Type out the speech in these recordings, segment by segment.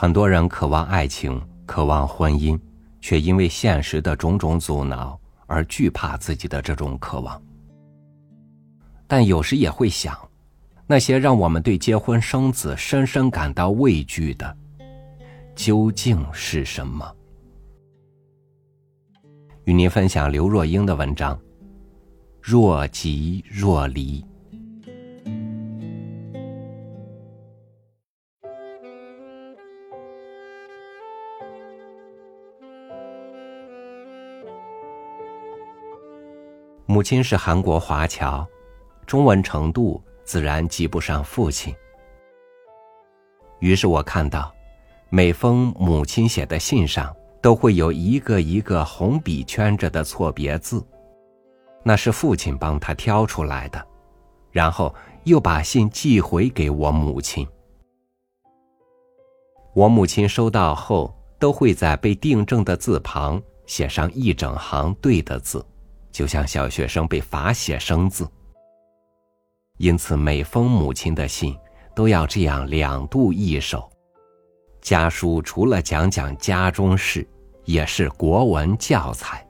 很多人渴望爱情，渴望婚姻，却因为现实的种种阻挠而惧怕自己的这种渴望。但有时也会想，那些让我们对结婚生子深深感到畏惧的，究竟是什么？与您分享刘若英的文章：若即若离。母亲是韩国华侨，中文程度自然及不上父亲。于是我看到，每封母亲写的信上都会有一个一个红笔圈着的错别字，那是父亲帮他挑出来的，然后又把信寄回给我母亲。我母亲收到后，都会在被订正的字旁写上一整行对的字。就像小学生被罚写生字，因此每封母亲的信都要这样两度一手。家书除了讲讲家中事，也是国文教材。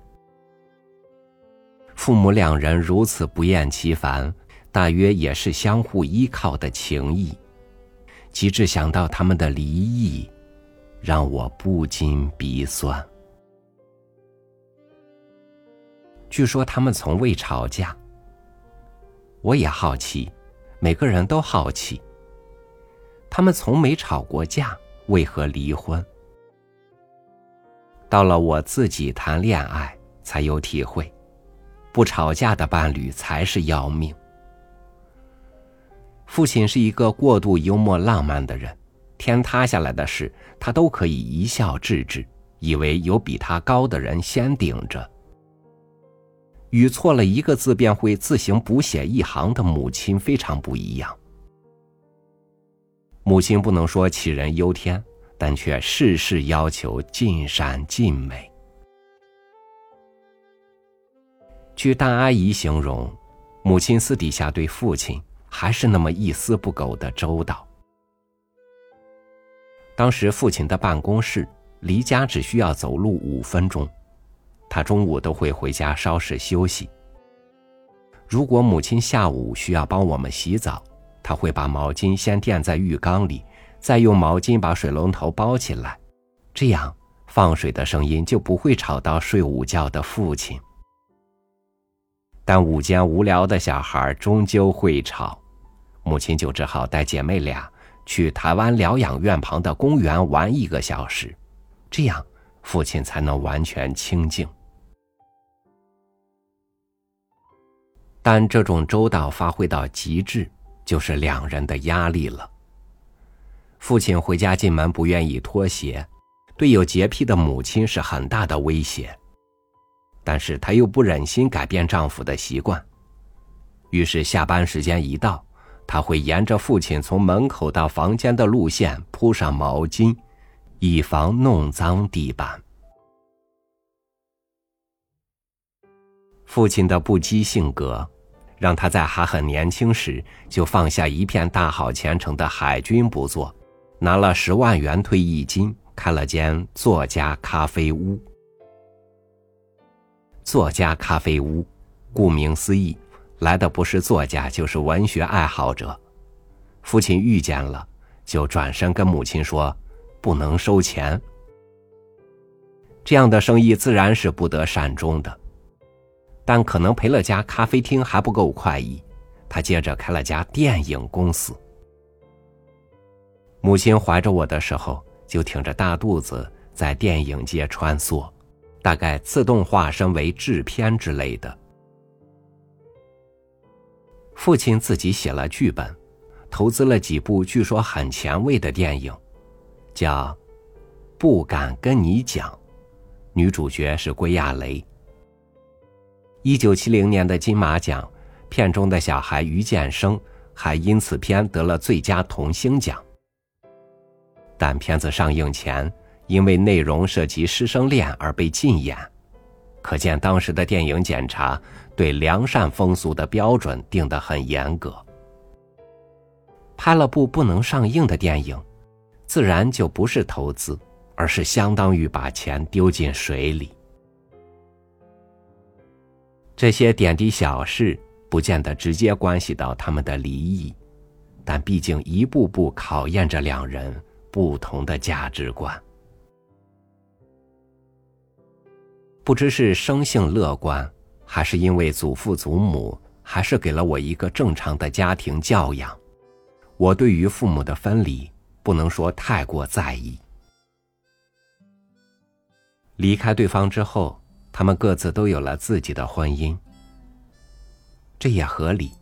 父母两人如此不厌其烦，大约也是相互依靠的情谊。及至想到他们的离异，让我不禁鼻酸。据说他们从未吵架。我也好奇，每个人都好奇。他们从没吵过架，为何离婚？到了我自己谈恋爱，才有体会，不吵架的伴侣才是要命。父亲是一个过度幽默浪漫的人，天塌下来的事，他都可以一笑置之，以为有比他高的人先顶着。与错了一个字便会自行补写一行的母亲非常不一样。母亲不能说杞人忧天，但却事事要求尽善尽美。据大阿姨形容，母亲私底下对父亲还是那么一丝不苟的周到。当时父亲的办公室离家只需要走路五分钟。他中午都会回家稍事休息。如果母亲下午需要帮我们洗澡，他会把毛巾先垫在浴缸里，再用毛巾把水龙头包起来，这样放水的声音就不会吵到睡午觉的父亲。但午间无聊的小孩终究会吵，母亲就只好带姐妹俩去台湾疗养院旁的公园玩一个小时，这样父亲才能完全清静。但这种周到发挥到极致，就是两人的压力了。父亲回家进门不愿意脱鞋，对有洁癖的母亲是很大的威胁。但是她又不忍心改变丈夫的习惯，于是下班时间一到，她会沿着父亲从门口到房间的路线铺上毛巾，以防弄脏地板。父亲的不羁性格，让他在还很年轻时就放下一片大好前程的海军不做，拿了十万元退役金，开了间作家咖啡屋。作家咖啡屋，顾名思义，来的不是作家，就是文学爱好者。父亲遇见了，就转身跟母亲说：“不能收钱。”这样的生意自然是不得善终的。但可能赔了家咖啡厅还不够快意，他接着开了家电影公司。母亲怀着我的时候，就挺着大肚子在电影界穿梭，大概自动化身为制片之类的。父亲自己写了剧本，投资了几部据说很前卫的电影，叫《不敢跟你讲》，女主角是归亚蕾。一九七零年的金马奖，片中的小孩于建生还因此片得了最佳童星奖。但片子上映前，因为内容涉及师生恋而被禁演，可见当时的电影检查对良善风俗的标准定得很严格。拍了部不能上映的电影，自然就不是投资，而是相当于把钱丢进水里。这些点滴小事不见得直接关系到他们的离异，但毕竟一步步考验着两人不同的价值观。不知是生性乐观，还是因为祖父祖母还是给了我一个正常的家庭教养，我对于父母的分离不能说太过在意。离开对方之后，他们各自都有了自己的婚姻，这也合理。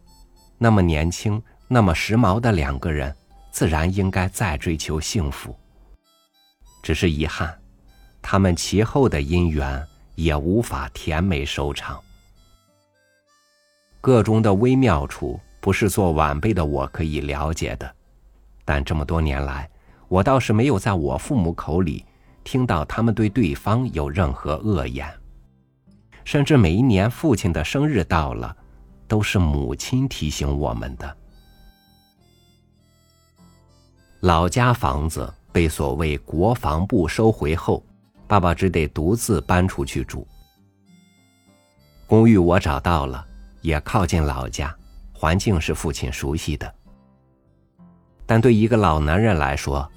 那么年轻、那么时髦的两个人，自然应该再追求幸福。只是遗憾，他们其后的姻缘。也无法甜美收场。个中的微妙处，不是做晚辈的我可以了解的。但这么多年来，我倒是没有在我父母口里听到他们对对方有任何恶言。甚至每一年父亲的生日到了，都是母亲提醒我们的。老家房子被所谓国防部收回后。爸爸只得独自搬出去住。公寓我找到了，也靠近老家，环境是父亲熟悉的。但对一个老男人来说，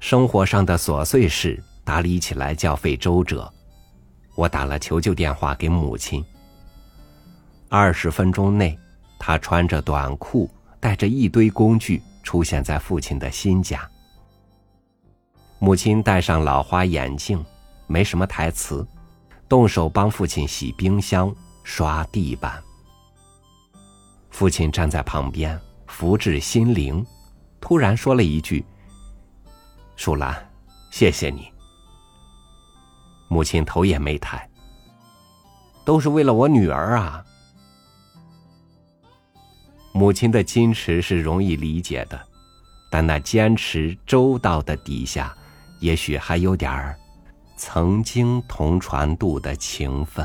生活上的琐碎事打理起来较费周折。我打了求救电话给母亲。二十分钟内，他穿着短裤，带着一堆工具出现在父亲的新家。母亲戴上老花眼镜。没什么台词，动手帮父亲洗冰箱、刷地板。父亲站在旁边，福至心灵，突然说了一句：“树兰，谢谢你。”母亲头也没抬，都是为了我女儿啊。母亲的矜持是容易理解的，但那坚持周到的底下，也许还有点儿。曾经同船渡的情分，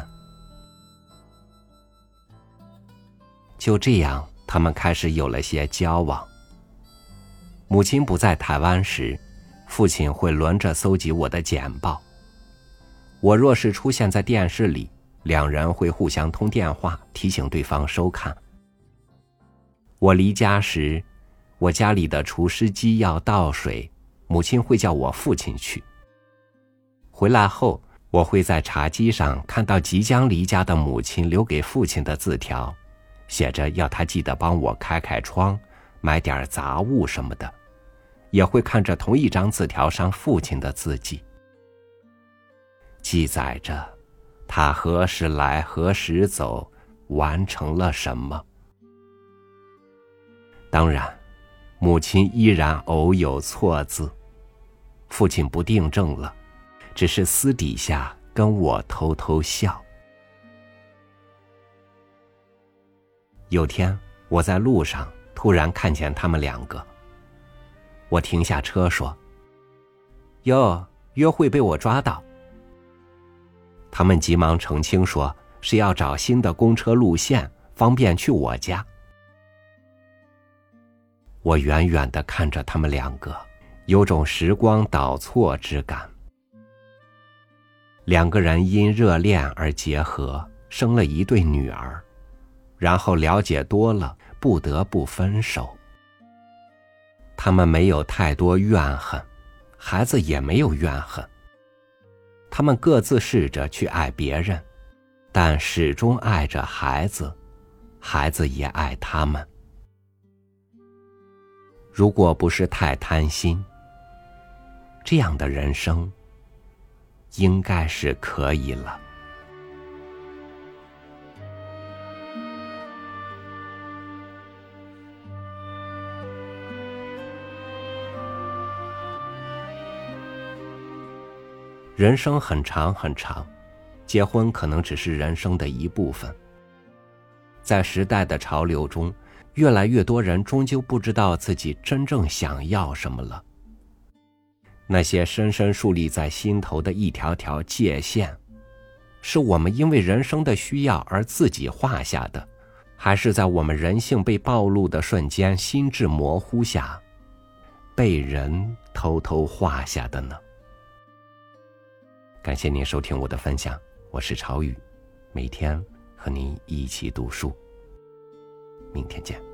就这样，他们开始有了些交往。母亲不在台湾时，父亲会轮着搜集我的简报。我若是出现在电视里，两人会互相通电话，提醒对方收看。我离家时，我家里的除湿机要倒水，母亲会叫我父亲去。回来后，我会在茶几上看到即将离家的母亲留给父亲的字条，写着要他记得帮我开开窗，买点杂物什么的。也会看着同一张字条上父亲的字迹，记载着他何时来何时走，完成了什么。当然，母亲依然偶有错字，父亲不订正了。只是私底下跟我偷偷笑。有天我在路上突然看见他们两个，我停下车说：“哟，约会被我抓到。”他们急忙澄清说是要找新的公车路线，方便去我家。我远远的看着他们两个，有种时光倒错之感。两个人因热恋而结合，生了一对女儿，然后了解多了，不得不分手。他们没有太多怨恨，孩子也没有怨恨。他们各自试着去爱别人，但始终爱着孩子，孩子也爱他们。如果不是太贪心，这样的人生。应该是可以了。人生很长很长，结婚可能只是人生的一部分。在时代的潮流中，越来越多人终究不知道自己真正想要什么了。那些深深树立在心头的一条条界限，是我们因为人生的需要而自己画下的，还是在我们人性被暴露的瞬间心智模糊下，被人偷偷画下的呢？感谢您收听我的分享，我是朝雨，每天和您一起读书。明天见。